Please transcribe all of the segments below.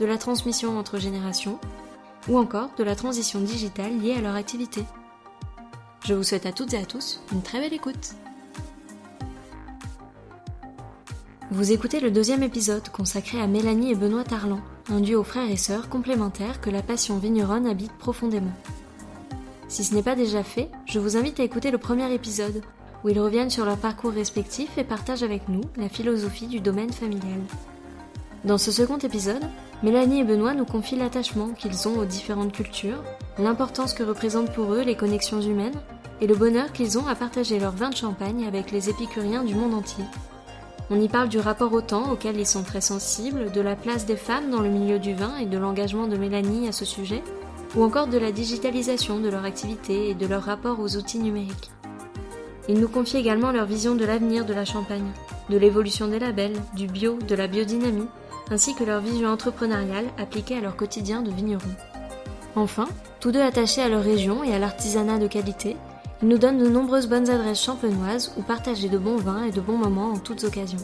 de la transmission entre générations, ou encore de la transition digitale liée à leur activité. Je vous souhaite à toutes et à tous une très belle écoute. Vous écoutez le deuxième épisode consacré à Mélanie et Benoît Tarlan, un duo frères et sœurs complémentaires que la passion vigneronne habite profondément. Si ce n'est pas déjà fait, je vous invite à écouter le premier épisode, où ils reviennent sur leur parcours respectif et partagent avec nous la philosophie du domaine familial. Dans ce second épisode, Mélanie et Benoît nous confient l'attachement qu'ils ont aux différentes cultures, l'importance que représentent pour eux les connexions humaines et le bonheur qu'ils ont à partager leur vin de champagne avec les épicuriens du monde entier. On y parle du rapport au temps auquel ils sont très sensibles, de la place des femmes dans le milieu du vin et de l'engagement de Mélanie à ce sujet, ou encore de la digitalisation de leur activité et de leur rapport aux outils numériques. Ils nous confient également leur vision de l'avenir de la Champagne, de l'évolution des labels, du bio, de la biodynamie, ainsi que leur vision entrepreneuriale appliquée à leur quotidien de vignerons. Enfin, tous deux attachés à leur région et à l'artisanat de qualité, ils nous donnent de nombreuses bonnes adresses champenoises où partager de bons vins et de bons moments en toutes occasions.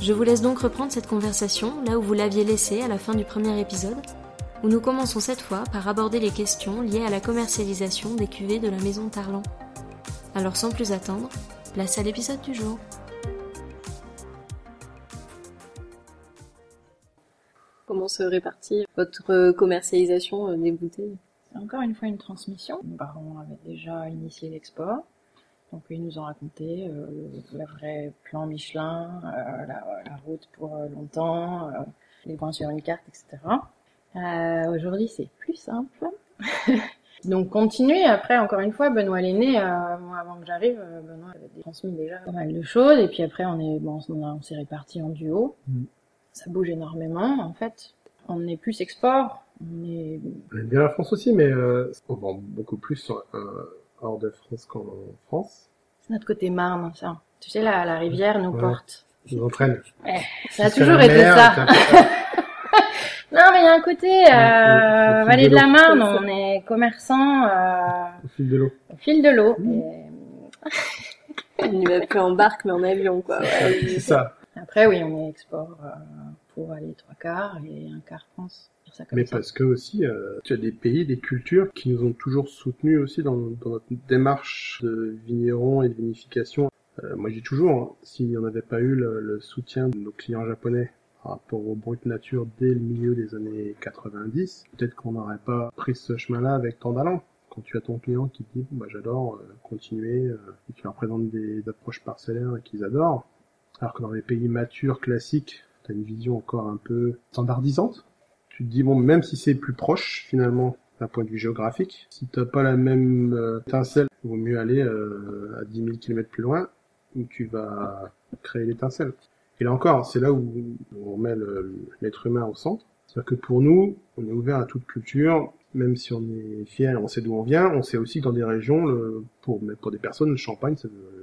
Je vous laisse donc reprendre cette conversation là où vous l'aviez laissée à la fin du premier épisode, où nous commençons cette fois par aborder les questions liées à la commercialisation des cuvées de la maison Tarlan. Alors sans plus attendre, place à l'épisode du jour. Se répartit votre commercialisation euh, des bouteilles C'est encore une fois une transmission. Mes parents avaient déjà initié l'export. Donc ils nous ont raconté euh, le vrai plan Michelin, euh, la, la, route pour euh, longtemps, euh, les points sur une carte, etc. Euh, Aujourd'hui c'est plus simple. Donc continuer. Après encore une fois, Benoît l'aîné, moi avant que j'arrive, Benoît avait transmis déjà pas mal de choses. Et puis après on est bon, on, on s'est répartis en duo. Mm ça bouge énormément en fait. On est plus export, on est... On aime bien la France aussi, mais euh, on vend beaucoup plus euh, hors de France qu'en France. C'est notre côté Marne, ça. Tu sais, la, la rivière nous ouais. porte. Nous entraîne. Ouais, ça a toujours été mer, ça. non, mais il y a un côté euh, vallée de, de la Marne, on est commerçant euh, au fil de l'eau. Au fil de l'eau. Mmh. Et... on n'y va plus en barque, mais en avion, quoi. C'est ça. Après, oui, on est export euh, pour aller trois quarts et un quart France. Mais ça. parce que aussi, euh, tu as des pays, des cultures qui nous ont toujours soutenus aussi dans, dans notre démarche de vigneron et de vinification. Euh, moi, j'ai toujours, hein, s'il n'y en avait pas eu le, le, soutien de nos clients japonais par rapport au brut nature dès le milieu des années 90, peut-être qu'on n'aurait pas pris ce chemin-là avec tant d'allant. Quand tu as ton client qui dit, bah, j'adore euh, continuer, euh, et tu leur présentes des, des approches parcellaires qu'ils adorent, alors que dans les pays matures, classiques, tu as une vision encore un peu standardisante. Tu te dis, bon, même si c'est plus proche, finalement, d'un point de vue géographique, si t'as pas la même euh, étincelle, il vaut mieux aller euh, à 10 000 km plus loin, où tu vas créer l'étincelle. Et là encore, c'est là où on met l'être humain au centre. C'est-à-dire que pour nous, on est ouvert à toute culture, même si on est fier, on sait d'où on vient, on sait aussi que dans des régions, le, pour, pour des personnes, le champagne, ça veut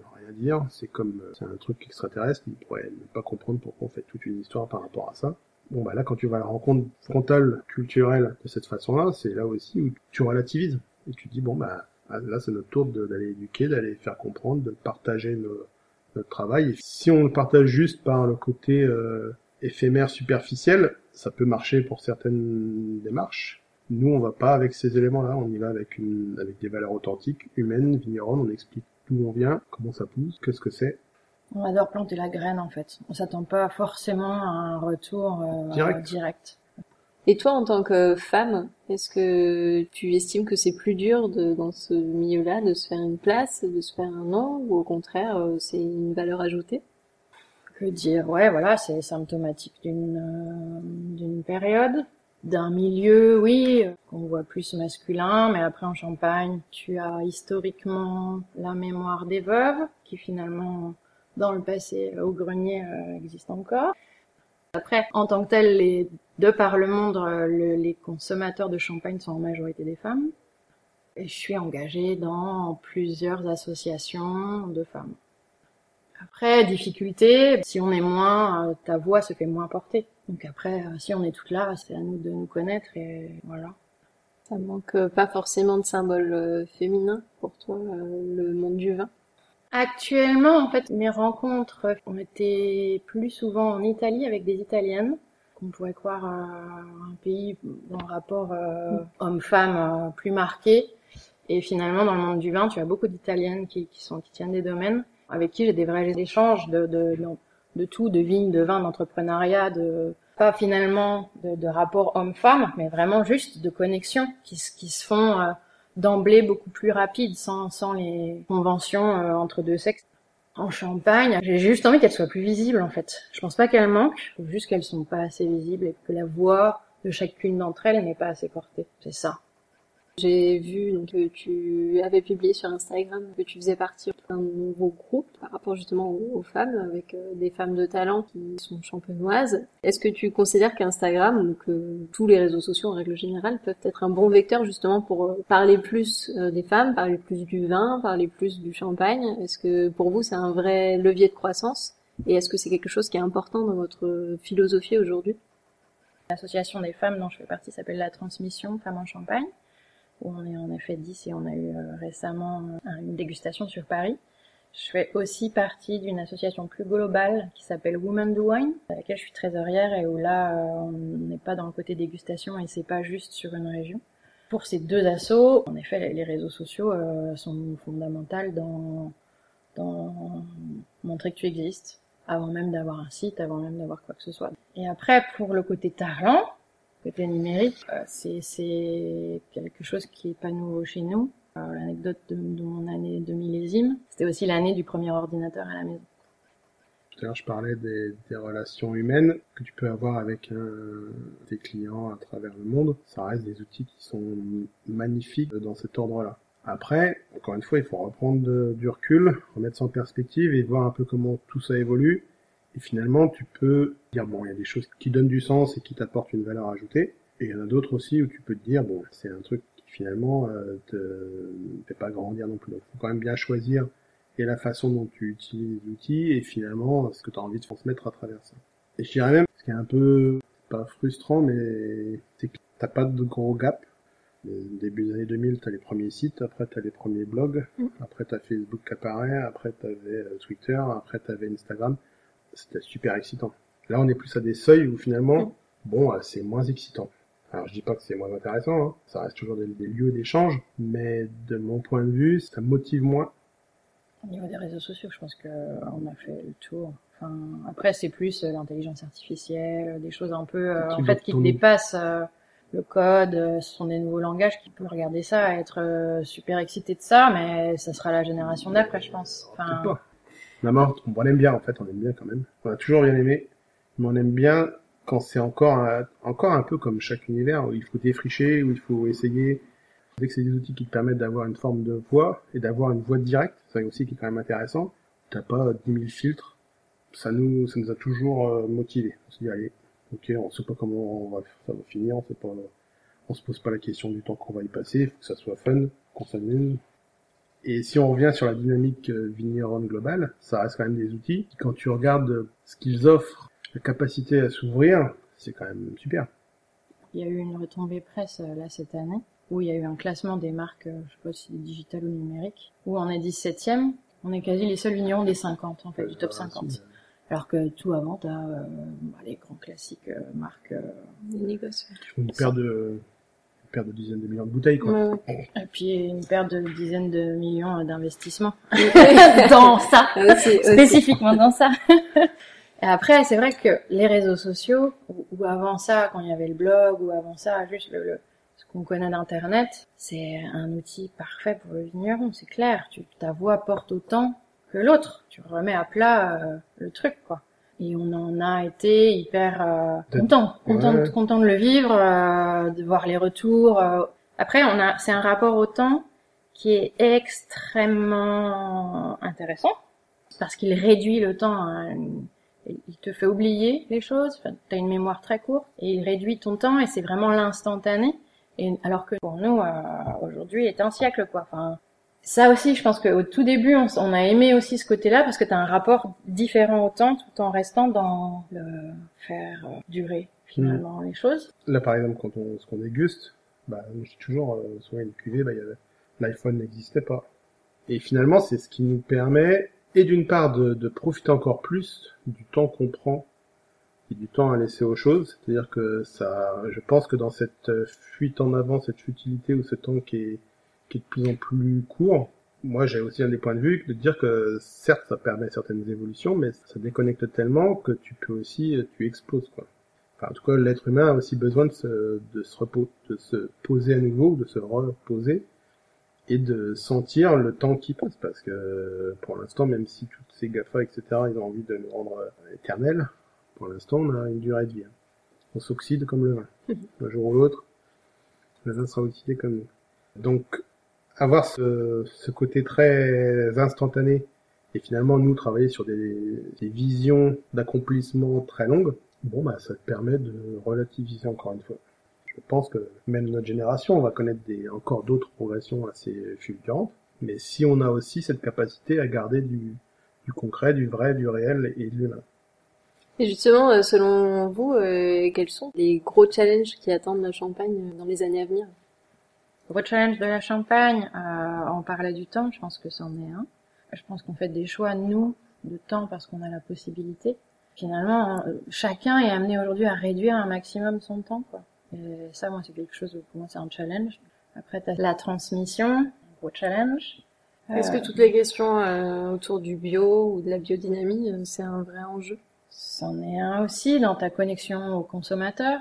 C'est comme, c'est un truc extraterrestre, ils pourraient ne pas comprendre pourquoi on fait toute une histoire par rapport à ça. Bon bah là, quand tu vas à la rencontre frontale, culturelle de cette façon-là, c'est là aussi où tu relativises. Et tu dis, bon bah, là c'est notre tour d'aller éduquer, d'aller faire comprendre, de partager notre travail. Si on le partage juste par le côté euh, éphémère, superficiel, ça peut marcher pour certaines démarches. Nous, on va pas avec ces éléments-là, on y va avec une, avec des valeurs authentiques, humaines, vigneronnes, on explique d'où on vient, comment ça pousse, qu'est-ce que c'est. On adore planter la graine en fait. On s'attend pas forcément à un retour euh, direct. direct. Et toi, en tant que femme, est-ce que tu estimes que c'est plus dur de, dans ce milieu-là de se faire une place, de se faire un nom, ou au contraire, euh, c'est une valeur ajoutée? Que dire Ouais, voilà, c'est symptomatique d'une euh, d'une période, d'un milieu, oui, qu'on voit plus masculin, mais après en Champagne, tu as historiquement la mémoire des veuves, qui finalement, dans le passé, au grenier, euh, existe encore. Après, en tant que tel, les de par le monde, euh, le- les consommateurs de champagne sont en majorité des femmes. Et je suis engagée dans plusieurs associations de femmes. Après, difficulté, si on est moins, euh, ta voix se fait moins porter. Donc après, euh, si on est toutes là, c'est à nous de nous connaître et voilà. Ça manque euh, pas forcément de symboles euh, féminins pour toi, le monde du vin. Actuellement, en fait, mes rencontres ont été plus souvent en Italie avec des Italiennes, qu'on pourrait croire un pays le rapport euh, homme-femme euh, plus marqué. Et finalement, dans le monde du vin, tu as beaucoup d'Italiennes qui, qui sont qui tiennent des domaines, avec qui j'ai des vrais échanges de, de, de, de tout, de vignes, de vin, d'entrepreneuriat, de pas finalement de, de rapport homme-femme, mais vraiment juste de connexions qui, se- qui se font euh, d'emblée beaucoup plus rapide, sans, sans les conventions euh, entre deux sexes. En Champagne, j'ai juste envie qu'elles soient plus visibles en fait. Je pense pas qu'elles manquent, juste qu'elles sont pas assez visibles et que la voix de chacune d'entre elles n'est pas assez portée. C'est ça. J'ai vu donc, que tu avais publié sur Instagram que tu faisais partie d'un nouveau groupe par rapport justement aux, femmes, avec euh, des femmes de talent qui sont champenoises. Est-ce que tu considères qu'Instagram ou que tous les réseaux sociaux en règle générale peuvent être un bon vecteur justement pour euh, parler plus euh, des femmes, parler plus du vin, parler plus du champagne? Est-ce que pour vous c'est un vrai levier de croissance? Et est-ce que c'est quelque chose qui est important dans votre philosophie aujourd'hui? L'association des femmes dont je fais partie s'appelle La Transmission Femmes en Champagne, où on est en effet 10 et on a eu euh, récemment euh, une dégustation sur Paris. Je fais aussi partie d'une association plus globale qui s'appelle Women do Wine, à laquelle je suis trésorière et où là euh, on n'est pas dans le côté dégustation et c'est pas juste sur une région. Pour ces deux assos, en effet, les- réseaux sociaux sont fondamentaux dans, dans montrer que tu existes, avant même d'avoir un site, avant même d'avoir quoi que ce soit. Et après, pour le côté Tarlan, côté numérique, euh, c'est quelque chose qui est pas nouveau chez nous. Euh, L'anecdote de, mon année de millésime, c'était aussi l'année du premier ordinateur à la maison. Tout à l'heure, je parlais des, relations humaines que tu peux avoir avec un- tes clients à travers le monde. Ça reste des outils qui sont magnifiques dans cet ordre-là. Après, encore une fois, il faut reprendre du recul, remettre ça en perspective et voir un peu comment tout ça évolue. Et finalement, tu peux dire, bon, il y a des choses qui donnent du sens et qui t'apportent une valeur ajoutée. Et il y en a d'autres aussi où tu peux te dire, bon, c'est un truc qui finalement euh, te fait pas grandir non plus. Donc, faut quand même bien choisir et la façon dont tu utilises l'outil et finalement ce que tu as envie de transmettre à travers ça. Et je dirais même, ce qui est un peu pas frustrant, mais c'est que t'as pas de gros gap. Début des années 2000, t'as les premiers sites, après t'as les premiers blogs, Mm. après t'as Facebook qui apparaît, après t'avais euh, Twitter, après t'avais Instagram. C'était super excitant. Là, on est plus à des seuils où finalement, Mm. bon, euh, c'est moins excitant. Alors, je dis pas que c'est moins intéressant, hein. ça reste toujours des, des lieux d'échange, mais de mon point de vue, ça motive moins Au niveau des réseaux sociaux, je pense que euh, on a fait le tour. Enfin, après, c'est plus euh, l'intelligence artificielle, des choses un peu, euh, en fait, qui dépassent euh, le code. euh, Ce sont des nouveaux langages qui peuvent regarder ça, être super excité de ça, mais ça sera la génération d'après, je pense. Enfin. La mort, on l'aime bien en fait, on aime bien quand même. On a toujours bien aimé, mais on aime bien quand c'est encore un, encore un peu comme chaque univers où il faut défricher, où il faut essayer. Dès que c'est des outils qui te permettent d'avoir une forme de voix et d'avoir une voix directe, c'est aussi qui est quand même intéressant. T'as pas 10 000 filtres. Ça nous, ça nous a toujours euh, motivés. On se dit allez, ok, on sait pas comment on va, ça va finir, on sait on se pose pas la question du temps qu'on va y passer, faut que ça soit fun, qu'on s'amuse. Et si on revient sur la dynamique euh, vigneronne globale, ça reste quand même des outils. Quand tu regardes euh, ce qu'ils offrent, la capacité à s'ouvrir, c'est quand même super. il y a eu une retombée presse euh, là cette année, où il y a eu un classement des marques, je sais pas si c'est digital ou numérique, où on est 17ème. On est quasi les seuls vignerons des 50, en fait, du top 50. Alors que tout avant, t'as euh, bah, les grands classiques euh, marques. euh. Une paire de, paire de dizaines de millions de bouteilles, quoi. Ouais, ouais. Et puis une paire de dizaines de millions euh, d'investissements dans ça, aussi. spécifiquement dans ça. Et après, c'est vrai que les réseaux sociaux, ou, ou avant ça, quand il y avait le blog, ou avant ça, juste le, le- ce qu'on connaît d'Internet, c'est un outil parfait pour le vigneron, c'est clair. Tu, ta voix porte autant que l'autre. Tu remets à plat euh, le truc, quoi. Et on en a été hyper euh, content, content, Ouais. de, content de le vivre, euh, de voir les retours. euh. Après, on a, c'est un rapport au temps qui est extrêmement intéressant parce qu'il réduit le temps à une, il te fait oublier les choses, enfin, tu as une mémoire très courte, et il réduit ton temps, et c'est vraiment l'instantané. Et alors que pour nous, euh, aujourd'hui, est un siècle, quoi. Enfin, ça aussi, je pense qu'au tout début, on, on, a aimé aussi ce côté-là parce que tu as un rapport différent au temps tout en restant dans le faire euh, durer finalement les choses. Là, par exemple, quand on, ce qu'on déguste, bah, je dis toujours, euh, sur une cuvée, bah, l'iPhone n'existait pas. Et finalement, c'est ce qui nous permet, et d'une part, de, de profiter encore plus du temps qu'on prend et du temps à laisser aux choses. C'est-à-dire que ça, je pense que dans cette fuite en avant, cette futilité ou ce temps qui est qui est de plus en plus court. Moi, j'ai aussi un des points de vue de dire que certes, ça permet certaines évolutions, mais ça déconnecte tellement que tu peux aussi, tu exploses, quoi. Enfin, en tout cas, l'être humain a aussi besoin de se, de se repos, de se poser à nouveau, de se reposer et de sentir le temps qui passe parce que pour l'instant même si toutes ces GAFA etc ils ont envie de nous rendre éternels pour l'instant on a une durée de vie on s'oxyde comme le vin un jour ou l'autre le vin sera oxydé comme nous donc avoir ce, côté très instantané et finalement nous travailler sur des, visions d'accomplissement très longues, bon bah ça permet de relativiser encore une fois. Je pense que même notre génération, on va connaître des, encore d'autres progressions assez fulgurantes, mais si on a aussi cette capacité à garder du, du concret, du vrai, du réel et de l'humain. Et justement, euh, selon vous, euh, quels sont les gros challenges qui attendent la Champagne dans les années à venir? Gros challenge de la Champagne, euh, on parlait du temps, je pense que c'en est un. Je pense qu'on fait des choix, nous, de temps parce qu'on a la possibilité. Finalement, chacun est amené aujourd'hui à réduire un maximum son temps, quoi. Et ça, moi, c'est quelque chose, pour moi, c'est un challenge. Après, t'as la transmission, gros challenge. Est-ce que toutes les questions euh, autour du bio ou de la biodynamie, euh, c'est un vrai enjeu? C'en est un aussi dans ta connexion au consommateur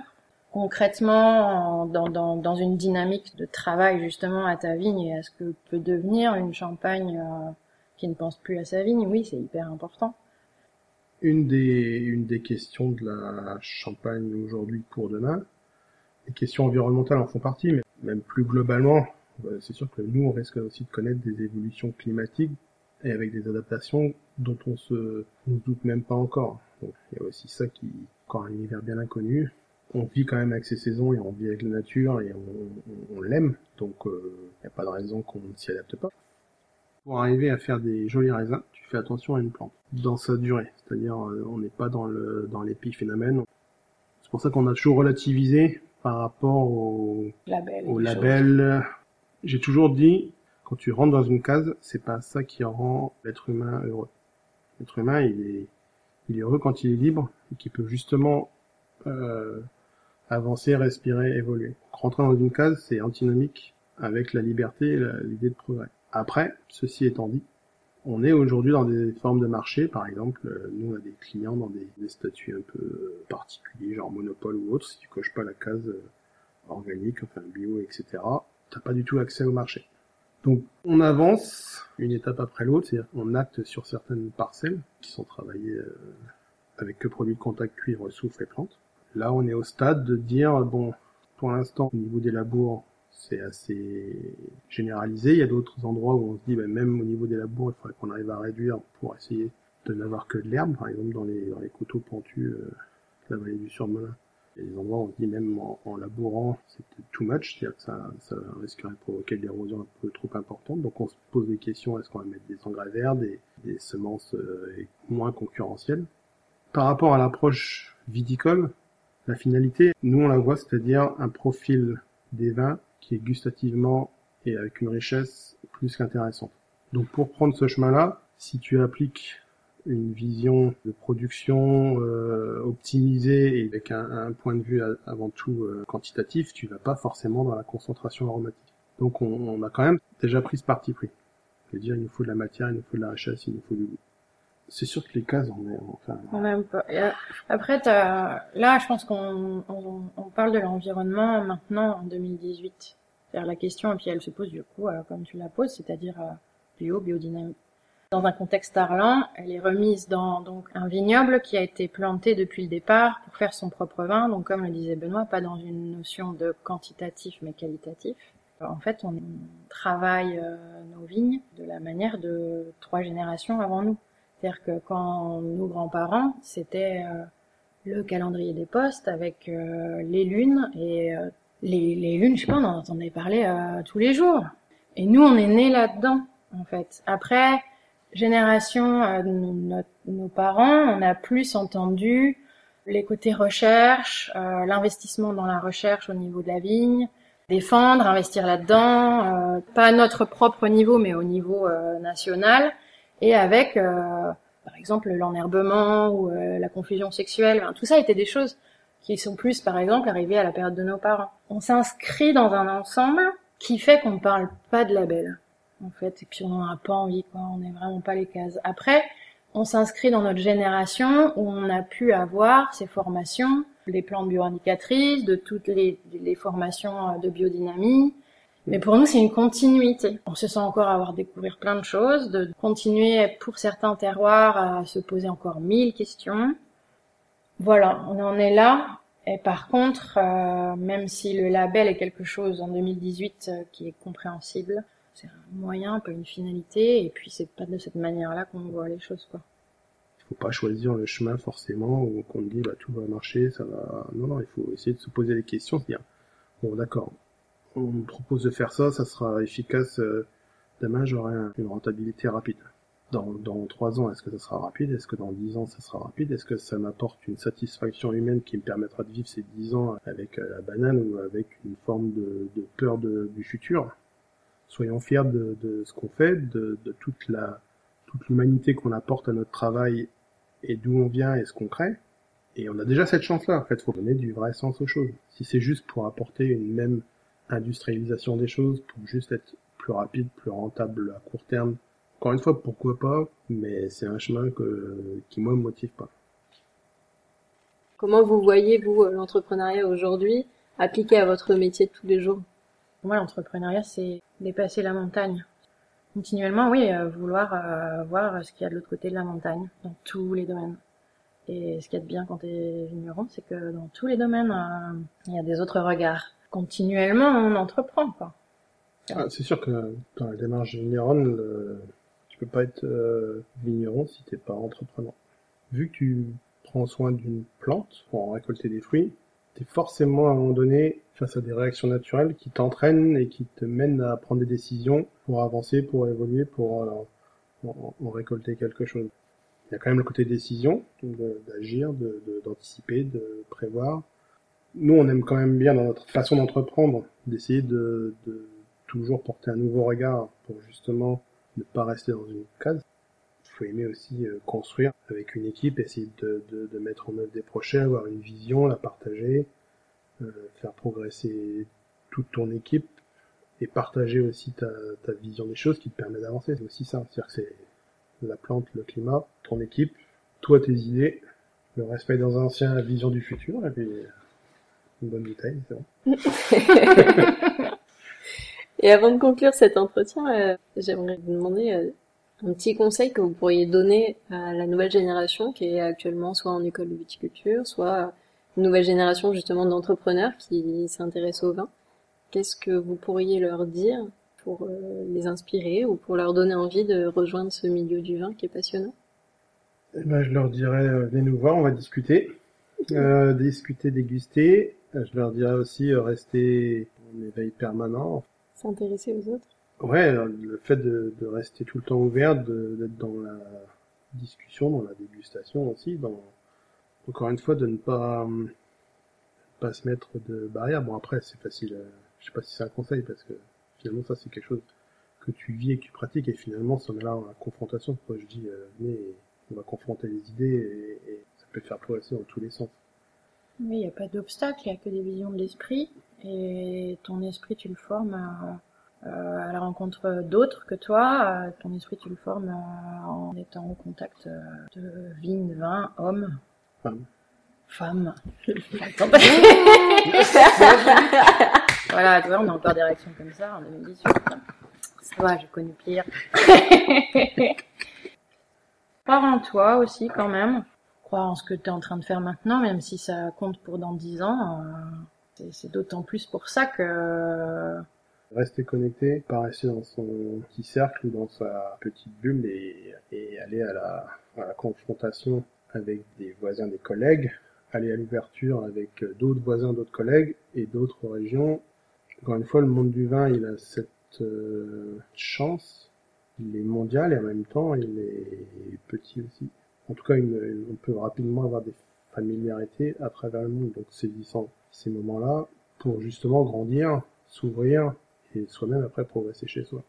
concrètement dans, dans, dans, une dynamique de travail justement à ta vigne et à ce que peut devenir une champagne euh, qui ne pense plus à sa vigne, oui, c'est hyper important. Une des, une des questions de la champagne aujourd'hui pour demain, les questions environnementales en font partie, mais même plus globalement, euh, c'est sûr que nous, on risque aussi de connaître des évolutions climatiques et avec des adaptations dont on se se doute même pas encore. Il y a aussi ça qui encore un univers bien inconnu on vit quand même avec ces saisons et on vit avec la nature et on, on, l'aime, donc il euh, n'y a pas de raison qu'on ne s'y adapte pas. Pour arriver à faire des jolis raisins, tu fais attention à une plante dans sa durée, c'est-à-dire euh, on n'est pas dans le dans l'épiphénomène. C'est pour ça qu'on a toujours relativisé par rapport au label. Au label. J'ai toujours dit quand tu rentres dans une case, c'est pas ça qui rend l'être humain heureux. L'être humain, il est il est heureux quand il est libre et qu'il peut justement euh, avancer, respirer, évoluer. Rentrer dans une case, c'est antinomique avec la liberté et l'idée de progrès. Après, ceci étant dit, on est aujourd'hui dans des formes de marché, par exemple, euh, nous on a des clients dans des, statuts un peu particuliers, genre monopole ou autre, si tu coches pas la case euh, organique, enfin bio, etc., t'as pas du tout accès au marché. Donc on avance une étape après l'autre, c'est-à-dire on acte sur certaines parcelles qui sont travaillées euh, avec que produits de contact cuivre, soufre et plantes. Là, on est au stade de dire, bon, pour l'instant, au niveau des labours, c'est assez généralisé. Il y a d'autres endroits où on se dit, ben, même au niveau des labours, il faudrait qu'on arrive à réduire pour essayer de n'avoir que de l'herbe, par exemple dans les, dans les coteaux pentus euh, de la vallée du Surmelin. Il y a des endroits où on se dit même en, labourant, c'est too much, c'est-à-dire que ça, ça risquerait de provoquer de l'érosion un peu trop importante. Donc on se pose des questions, est-ce qu'on va mettre des engrais verts, des, des semences euh, moins concurrentielles? Par rapport à l'approche viticole, la finalité, nous on la voit, c'est-à-dire un profil des vins qui est gustativement et avec une richesse plus qu'intéressante. Donc pour prendre ce chemin-là, si tu appliques une vision de production euh, optimisée et avec un, point de vue avant tout euh, quantitatif, tu vas pas forcément dans la concentration aromatique. Donc on, on a quand même déjà pris ce parti pris. Je veux dire, il nous faut de la matière, il nous faut de la richesse, il nous faut du goût c'est sûr que les cases, on est, enfin. On pas. après, là, je pense qu'on on, parle de l'environnement maintenant en 2018. C'est-à-dire la question, et puis elle se pose du coup, euh, comme tu la poses, c'est-à-dire euh, bio, biodynamique. Dans un contexte parlant, elle est remise dans donc un vignoble qui a été planté depuis le départ pour faire son propre vin. Donc, comme le disait Benoît, pas dans une notion de quantitatif mais qualitatif. En fait, on travaille euh, nos vignes de la manière de trois générations avant nous. C'est-à-dire que quand nos grands-parents, c'était euh, le calendrier des postes avec euh, les lunes et euh, les, les lunes, je sais pas, on en entendait parler tous les jours. Et nous, on est nés là-dedans, en fait. Après, génération de nos parents, on a plus entendu les côtés recherche, l'investissement dans la recherche au niveau de la vigne, défendre, investir là-dedans, pas à notre propre niveau, mais au niveau national et avec, euh, par exemple, l'enherbement ou euh, la confusion sexuelle. tout ça était des choses qui sont plus, par exemple, arrivées à la période de nos parents. On s'inscrit dans un ensemble qui fait qu'on ne parle pas de label, en fait, et puis on n'en a pas envie, quoi. On n'est vraiment pas les cases. Après, on s'inscrit dans notre génération où on a pu avoir ces formations, les plans de bioindicatrices, de toutes les, les formations de biodynamie, mais pour nous, c'est une continuité. On se sent encore avoir découvert plein de choses, de continuer pour certains terroirs à se poser encore mille questions. Voilà, on en est là. Et par contre, euh, même si le label est quelque chose en 2018 euh, qui est compréhensible, c'est un moyen, pas une finalité, et puis c'est pas de cette manière-là qu'on voit les choses, quoi. Il faut pas choisir le chemin forcément où qu'on dit bah tout va marcher, ça va. Non, non, il faut essayer de se poser des questions, se dire bon d'accord, on me propose de faire ça, ça sera efficace. Euh, demain, j'aurai une rentabilité rapide. Dans, dans 3 ans, est-ce que ça sera rapide? Est-ce que dans 10 ans, ça sera rapide? Est-ce que ça m'apporte une satisfaction humaine qui me permettra de vivre ces 10 ans avec euh, la banane ou avec une forme de, peur de, du futur? Soyons fiers de, ce qu'on fait, de, toute la toute l'humanité qu'on apporte à notre travail et d'où on vient et ce qu'on crée. Et on a déjà cette chance-là. En fait, faut donner du vrai sens aux choses. Si c'est juste pour apporter une même industrialisation des choses pour juste être plus rapide, plus rentable à court terme. Encore une fois, pourquoi pas, mais c'est un chemin que, qui moi me motive pas. Comment vous voyez, vous, euh, l'entrepreneuriat aujourd'hui appliqué à votre métier de tous les jours? Pour moi, l'entrepreneuriat, c'est dépasser la montagne. Continuellement, oui, euh, vouloir euh, voir ce qu'il y a de l'autre côté de la montagne, dans tous les domaines. Et ce qu'il y a de bien quand tu es vigneron, c'est que dans tous les domaines, il y a des autres regards continuellement on entreprend quoi. Ah, c'est sûr que dans la démarche vigneronne, tu peux pas être euh, vigneron si t'es pas entrepreneur. Vu que tu prends soin d'une plante pour en récolter des fruits, t'es forcément à un moment donné face à des réactions naturelles qui t'entraînent et qui te mènent à prendre des décisions pour avancer, pour évoluer, pour euh, en, récolter quelque chose. Il y a quand même le côté décision, d'agir, d'anticiper, de prévoir, nous, on aime quand même bien dans notre façon d'entreprendre, d'essayer de, de, toujours porter un nouveau regard pour justement ne pas rester dans une case. Il faut aimer aussi euh, construire avec une équipe, essayer de, de, de, mettre en œuvre des projets, avoir une vision, la partager, euh, faire progresser toute ton équipe et partager aussi ta, ta vision des choses qui te permet d'avancer. C'est aussi ça. C'est-à-dire que c'est la plante, le climat, ton équipe, toi tes idées, le respect dans un ancien, la vision du futur, et puis une bonne bouteille, Et avant de conclure cet entretien, euh, j'aimerais vous demander euh, un petit conseil que vous pourriez donner à la nouvelle génération qui est actuellement soit en école de viticulture, soit une nouvelle génération justement d'entrepreneurs qui s'intéressent au vin. Qu'est-ce que vous pourriez leur dire pour euh, les inspirer ou pour leur donner envie de rejoindre ce milieu du vin qui est passionnant? Eh ben, Je leur dirais, venez nous voir, on va discuter. Euh, discuter, déguster, je leur dirais aussi euh, rester en éveil permanent. S'intéresser aux autres. Ouais, le fait de, de, rester tout le temps ouvert, d'être dans la discussion, dans la dégustation aussi, dans, encore une fois, de ne pas, pas se mettre de barrière. Bon après, c'est facile. Euh, je sais pas si c'est un conseil parce que finalement ça c'est quelque chose que tu vis et que tu pratiques et finalement ça met là en confrontation. Quand je dis euh, venez, on va confronter les idées et, et ça peut te faire progresser dans tous les sens. Oui, il n'y a pas d'obstacle, il n'y a que des visions de l'esprit. Et ton esprit, tu le formes à, euh, la rencontre d'autres que toi. ton esprit, tu le formes euh, en étant au contact euh, de vignes, vin, hommes. Femmes. Femmes. voilà, tu vois, on a encore des réactions comme ça en 2018. Ça va, j'ai connu pire. Croire en toi aussi, quand même en ce que tu es en train de faire maintenant, même si ça compte pour dans dix ans. Euh, c'est d'autant plus pour ça que... Rester connecté, pas rester dans son petit cercle ou dans sa petite bulle et, aller à la, confrontation avec des voisins, des collègues, aller à l'ouverture avec euh, d'autres voisins, d'autres collègues et d'autres régions. Encore une fois, le monde du vin, il a cette euh, chance. Il est mondial et en même temps, il est petit aussi. En tout cas, une- on peut rapidement avoir des familiarités à travers le monde. Donc, saisissant ces moments-là pour justement grandir, s'ouvrir et soi-même après progresser chez soi.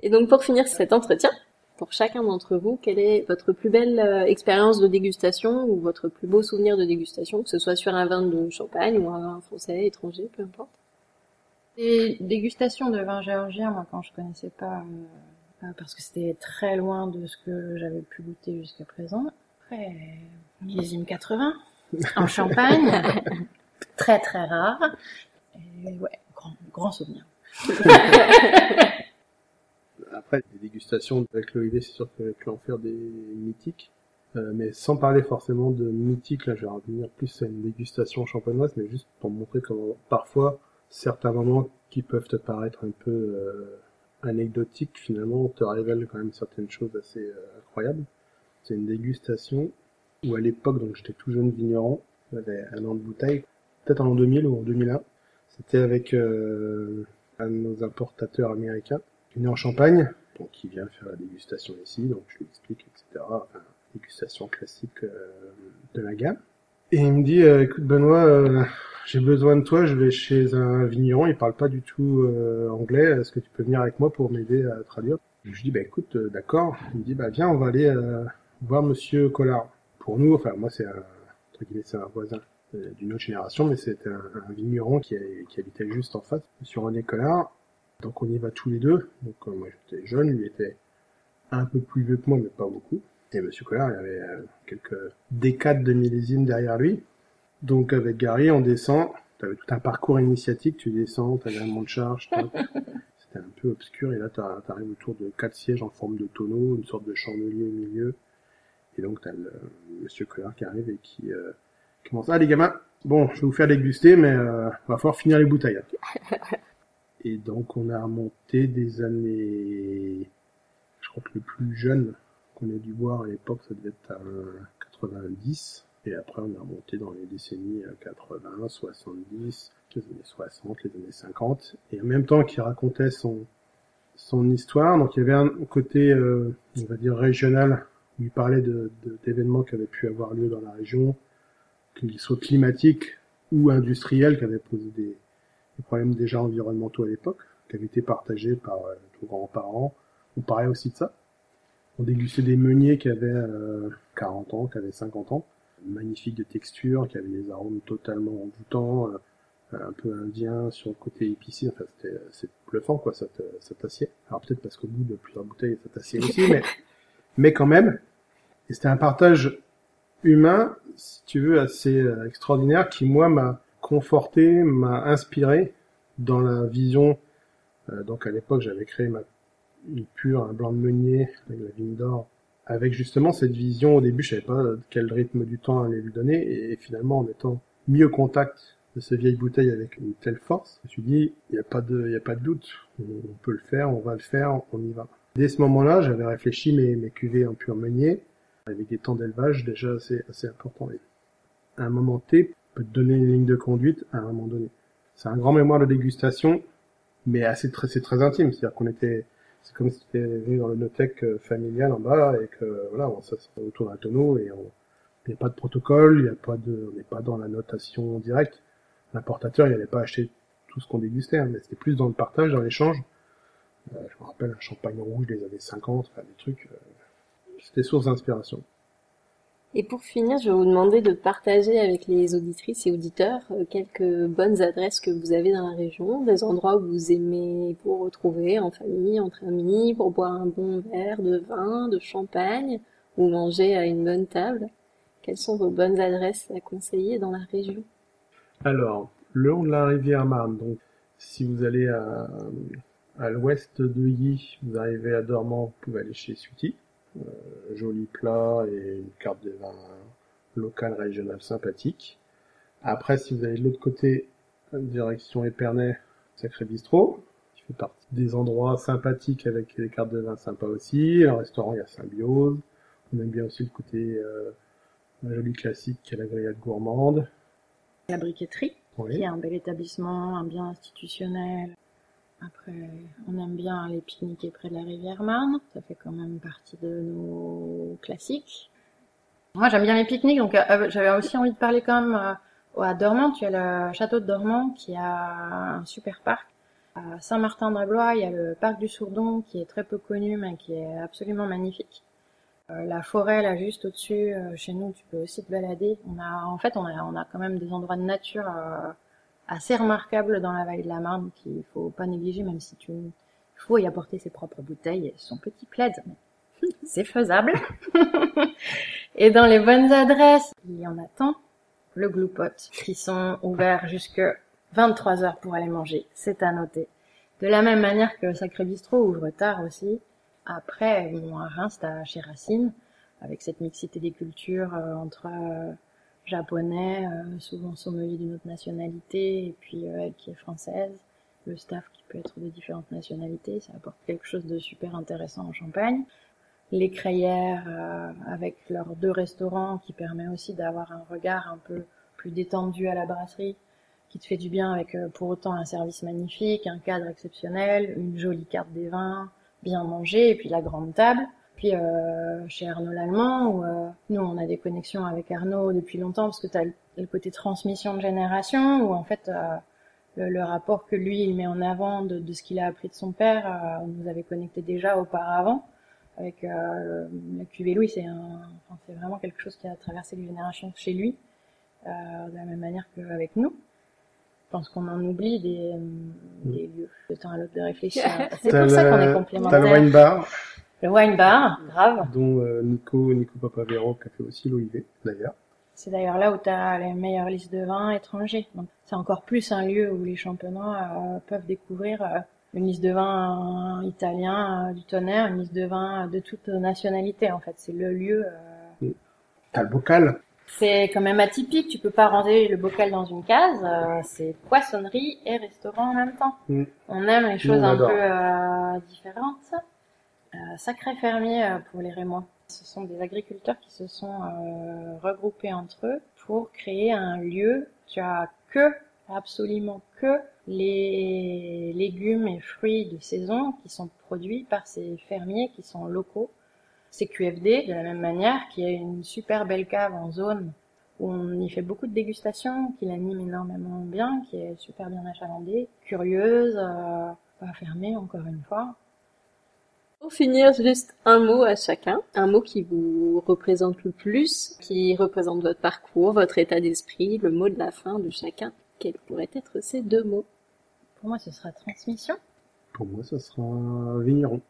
Et donc pour finir cet entretien, pour chacun d'entre vous, quelle est votre plus belle euh, expérience de dégustation ou votre plus beau souvenir de dégustation, que ce soit sur un vin de champagne ou un vin français, étranger, peu importe? Des dégustations de vin géorgien, moi, quand je connaissais pas, euh, parce que c'était très loin de ce que j'avais pu goûter jusqu'à présent. Après, millésime 80, en Champagne, très très rare. Et ouais, grand, grand souvenir. Après, des dégustations avec l'OIV, c'est sûr que j'aurais pu en faire des mythiques. Euh, mais sans parler forcément de mythiques, là je vais revenir plus à une dégustation champenoise, mais juste pour montrer comment parfois certains moments qui peuvent te paraître un peu euh, anecdotiques, finalement te révèlent quand même certaines choses assez euh, incroyables. C'est une dégustation où à l'époque, donc j'étais tout jeune vigneron, j'avais un an de bouteille, peut-être en l'an 2000 ou en 2001. C'était avec euh, un de nos importateurs américains qui est né en Champagne, donc qui vient faire la dégustation ici, donc je lui explique, etc. Dégustation classique euh, de la gamme. Et il me dit, euh, écoute Benoît, euh, j'ai besoin de toi, je vais chez un vigneron, il parle pas du tout euh, anglais, est-ce que tu peux venir avec moi pour m'aider à traduire? Je dis, bah écoute, d'accord. Il me dit, bah viens, on va aller voir Monsieur Collard. Pour nous, enfin moi c'est un, entre guillemets, c'est un voisin d'une autre génération, mais c'était un, vigneron qui, qui habitait juste en face, Monsieur René Collard. Donc on y va tous les deux. Donc moi j'étais jeune, lui était un peu plus vieux que moi, mais pas beaucoup. Et Monsieur Collard, il avait euh, quelques décades de millésimes derrière lui. Donc avec Gary, on descend. T'avais tout un parcours initiatique. Tu descends, t'avais un mont de charge. C'était un peu obscur. Et là, t'as- t'arrives autour de quatre sièges en forme de tonneau, une sorte de chandelier au milieu. Et donc t'as le Monsieur Collard qui arrive et qui euh, commence. Ah les gamins, bon, je vais vous faire déguster, mais euh, va falloir finir les bouteilles. hein. Et donc on a remonté des années, je crois que le plus jeune qu'on ait dû boire à l'époque, ça devait être à 90. Et après on a remonté dans les décennies euh, 80, 70, les années 60, les années 50. Et en même temps qu'il racontait son, histoire, donc il y avait un côté, euh, on va dire, régional, où il parlait de, de- d'événements qui avaient pu avoir lieu dans la région, qu'ils soient climatiques ou industriels, qui avaient posé des, des problèmes déjà environnementaux à l'époque, qui avaient été partagés par euh, nos grands-parents. On parlait aussi de ça. On dégustait des meuniers qui avaient euh, 40 ans, qui avaient 50 ans, magnifiques de texture, qui avaient des arômes totalement envoûtants, euh, un peu indiens sur le côté épicé. Enfin, c'était c'est bluffant quoi, cette, cette assiette. Alors peut-être parce qu'au bout de plusieurs bouteilles, cette assiette aussi, mais mais quand même. Et c'était un partage humain, si tu veux, assez euh, extraordinaire, qui moi m'a conforté, m'a inspiré dans la vision. euh, donc à l'époque, j'avais créé ma une pure, un blanc de meunier avec la vigne d'or, avec justement cette vision. Au début, je savais pas quel rythme du temps allait lui donner, et, finalement, en étant mis au contact de ces vieilles bouteilles avec une telle force, je me suis dit, il n'y a pas de, il a pas de doute, on, peut le faire, on va le faire, on y va. Dès ce moment-là, j'avais réfléchi mes, mes cuvées en pur meunier, avec des temps d'élevage déjà assez, assez importants. Et à un moment T, peut te donner une ligne de conduite à un moment donné. C'est un grand mémoire de dégustation, mais assez très, c'est très intime. C'est-à-dire qu'on était, c'est comme si tu étais venu dans le notec euh, familial en bas et que, voilà, on s'assoit autour d'un tonneau et on, n'y a pas de protocole, il n'y a pas de, on n'est pas dans la notation directe. L'importateur, il n'allait pas acheter tout ce qu'on dégustait, hein, mais c'était plus dans le partage, dans l'échange. Euh, je me rappelle un champagne rouge des années 50, enfin des trucs, euh, c'était source d'inspiration. Et pour finir, je vais vous demander de partager avec les auditrices et auditeurs euh, quelques bonnes adresses que vous avez dans la région, des endroits où vous aimez vous retrouver en famille, entre amis, pour boire un bon verre de vin, de champagne, ou manger à une bonne table. Quelles sont vos bonnes adresses à conseiller dans la région? Alors, le long de la rivière Marne, donc si vous allez à, l'ouest de Y, vous arrivez à Dormant, vous pouvez aller chez Suti. Euh, joli plat et une carte de vin local régional sympathique. Après, si vous allez de l'autre côté, direction Épernay, Sacré Bistrot, qui fait partie des endroits sympathiques avec des cartes de vin sympas aussi. Un restaurant, il y a Symbiose. On aime bien aussi le côté euh, joli classique qui est la grillade gourmande. La briqueterie, Oui. qui est un bel établissement, un bien institutionnel. Après, on aime bien les pique-niquer près de la rivière Marne. Ça fait quand même partie de nos classiques. Moi, j'aime bien les pique-niques, donc euh, j'avais aussi envie de parler quand même euh, à Dormant. Tu as le château de Dormant qui a un super parc. À Saint-Martin-de-Blois, il y a le parc du Sourdon qui est très peu connu, mais qui est absolument magnifique. Euh, la forêt là juste au-dessus, chez nous, tu peux aussi te balader. On a, en fait, on a, on a quand même des endroits de nature assez remarquables dans la vallée de la Marne qu'il faut pas négliger, même si tu, faut y apporter ses propres bouteilles son petit plaid. C'est faisable. et dans les bonnes adresses, il y en a tant. Le Gloupot, qui sont ouverts jusque 23 heures pour aller manger. C'est à noter. De la même manière que le Sacré Bistrot ouvre tard aussi. Après, bon, à Reims, t'as chez Racine, avec cette mixité des cultures euh, entre euh, japonais, euh, souvent sommeliers d'une autre nationalité, et puis euh, elle qui est française, le staff qui peut être de différentes nationalités, ça apporte quelque chose de super intéressant en Champagne. Les Crayères, euh, avec leurs deux restaurants, qui permet aussi d'avoir un regard un peu plus détendu à la brasserie, qui te fait du bien avec euh, pour autant un service magnifique, un cadre exceptionnel, une jolie carte des vins, bien manger, et puis la grande table. Puis euh, chez Arnaud Lallemand, où euh, nous on a des connexions avec Arnaud depuis longtemps, parce que tu as le, le côté transmission de génération, où en fait euh, le, le rapport que lui il met en avant de, de ce qu'il a appris de son père, euh, on nous avait connecté déjà auparavant. Avec euh, la cuvée Louis, c'est un, enfin, c'est vraiment quelque chose qui a traversé les générations chez lui, euh, de la même manière qu'avec nous. Je pense qu'on en oublie des, des lieux de temps à l'autre de réfléchir. C'est pour ça qu'on le- est T'as le complémentaires. wine bar, Le wine bar, grave. dont euh, Nico, Nico Papavero qui a fait aussi l'OIV d'ailleurs. C'est d'ailleurs là où tu as les meilleures listes de vins étrangers. Donc c'est encore plus un lieu où les champenois euh, peuvent découvrir euh, une liste de vins italiens euh, du tonnerre, une liste de vins de toute nationalité en fait. C'est le lieu. euh, T'as le bocal, C'est quand même atypique. Tu peux pas ranger le bocal dans une case. euh, c'est poissonnerie et restaurant en même temps. Mm. On aime les Nous, choses on un peu euh, différentes. Euh, sacré fermier euh, pour les Rémois. Ce sont des agriculteurs qui se sont euh, regroupés entre eux pour créer un lieu. Tu as que, absolument que, les légumes et fruits de saison qui sont produits par ces fermiers qui sont locaux. C'est QFD, de la même manière, qui a une super belle cave en zone où on y fait beaucoup de dégustations, qui l'anime énormément bien, qui est super bien achalandée, curieuse, pas fermée encore une fois. Pour finir, juste un mot à chacun, un mot qui vous représente le plus, qui représente votre parcours, votre état d'esprit, le mot de la fin de chacun. Quels pourraient être ces deux mots? Pour moi, ce sera transmission. pour moi ça sera vigneron.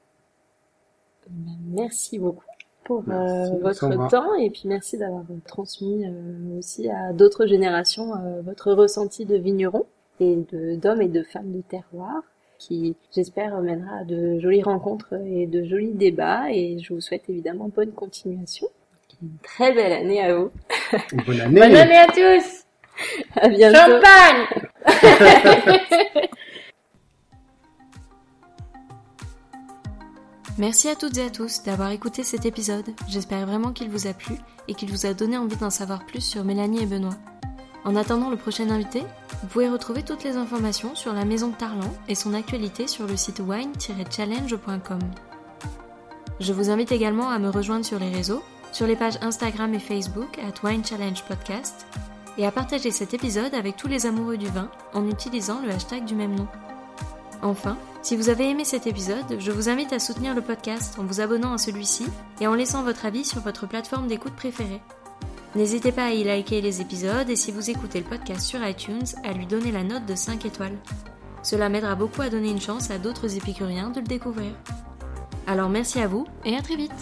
Merci beaucoup pour Merci, euh, votre temps et puis merci d'avoir transmis euh, aussi à d'autres générations euh, votre ressenti de vigneron et de d'hommes et de femmes de terroir qui j'espère mènera à de jolies rencontres et de jolis débats et je vous souhaite évidemment bonne continuation. Une très belle année à vous. Bonne année. Bonne année à tous À bientôt. Champagne Merci à toutes et à tous d'avoir écouté cet épisode. J'espère vraiment qu'il vous a plu et qu'il vous a donné envie d'en savoir plus sur Mélanie et Benoît. En attendant le prochain invité, vous pouvez retrouver toutes les informations sur la maison de Tarlan et son actualité sur le site wine-challenge.com. Je vous invite également à me rejoindre sur les réseaux, sur les pages Instagram et Facebook at Wine Podcast, et à partager cet épisode avec tous les amoureux du vin en utilisant le hashtag du même nom. Enfin, si vous avez aimé cet épisode, je vous invite à soutenir le podcast en vous abonnant à celui-ci et en laissant votre avis sur votre plateforme d'écoute préférée. N'hésitez pas à y liker les épisodes et si vous écoutez le podcast sur iTunes, à lui donner la note de 5 étoiles. Cela m'aidera beaucoup à donner une chance à d'autres épicuriens de le découvrir. Alors merci à vous et à très vite